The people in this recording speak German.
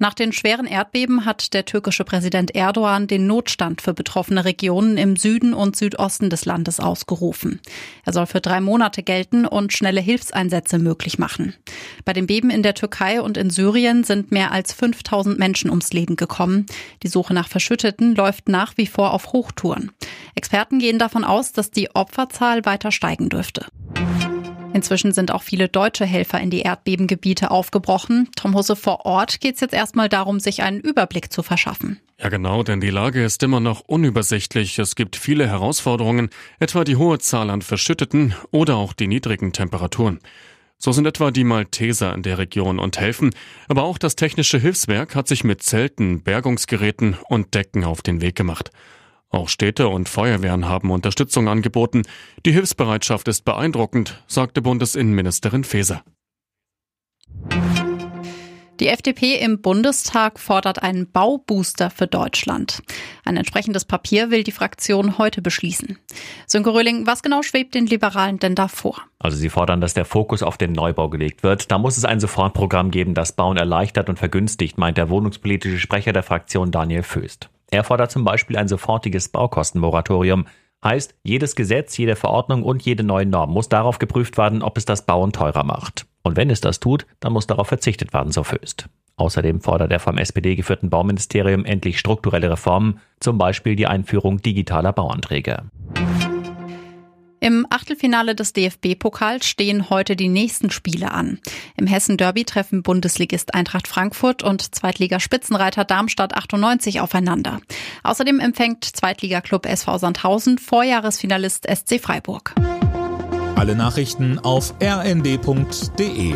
Nach den schweren Erdbeben hat der türkische Präsident Erdogan den Notstand für betroffene Regionen im Süden und Südosten des Landes ausgerufen. Er soll für drei Monate gelten und schnelle Hilfseinsätze möglich machen. Bei den Beben in der Türkei und in Syrien sind mehr als 5000 Menschen ums Leben gekommen. Die Suche nach Verschütteten läuft nach wie vor auf Hochtouren. Experten gehen davon aus, dass die Opferzahl weiter steigen dürfte. Inzwischen sind auch viele deutsche Helfer in die Erdbebengebiete aufgebrochen. Tom Husse vor Ort geht es jetzt erstmal darum, sich einen Überblick zu verschaffen. Ja genau, denn die Lage ist immer noch unübersichtlich. Es gibt viele Herausforderungen, etwa die hohe Zahl an Verschütteten oder auch die niedrigen Temperaturen. So sind etwa die Malteser in der Region und helfen, aber auch das technische Hilfswerk hat sich mit Zelten, Bergungsgeräten und Decken auf den Weg gemacht. Auch Städte und Feuerwehren haben Unterstützung angeboten. Die Hilfsbereitschaft ist beeindruckend, sagte Bundesinnenministerin Faeser. Die FDP im Bundestag fordert einen Baubooster für Deutschland. Ein entsprechendes Papier will die Fraktion heute beschließen. Sönke Röhling, was genau schwebt den Liberalen denn da vor? Also sie fordern, dass der Fokus auf den Neubau gelegt wird. Da muss es ein Sofortprogramm geben, das Bauen erleichtert und vergünstigt, meint der wohnungspolitische Sprecher der Fraktion Daniel Föst. Er fordert zum Beispiel ein sofortiges Baukostenmoratorium. Heißt, jedes Gesetz, jede Verordnung und jede neue Norm muss darauf geprüft werden, ob es das Bauen teurer macht. Und wenn es das tut, dann muss darauf verzichtet werden, so Föst. Außerdem fordert er vom SPD geführten Bauministerium endlich strukturelle Reformen, zum Beispiel die Einführung digitaler Bauanträge. Im Achtelfinale des DFB-Pokals stehen heute die nächsten Spiele an. Im Hessen-Derby treffen Bundesligist Eintracht Frankfurt und Zweitligaspitzenreiter Darmstadt 98 aufeinander. Außerdem empfängt Zweitligaklub SV Sandhausen Vorjahresfinalist SC Freiburg. Alle Nachrichten auf rnd.de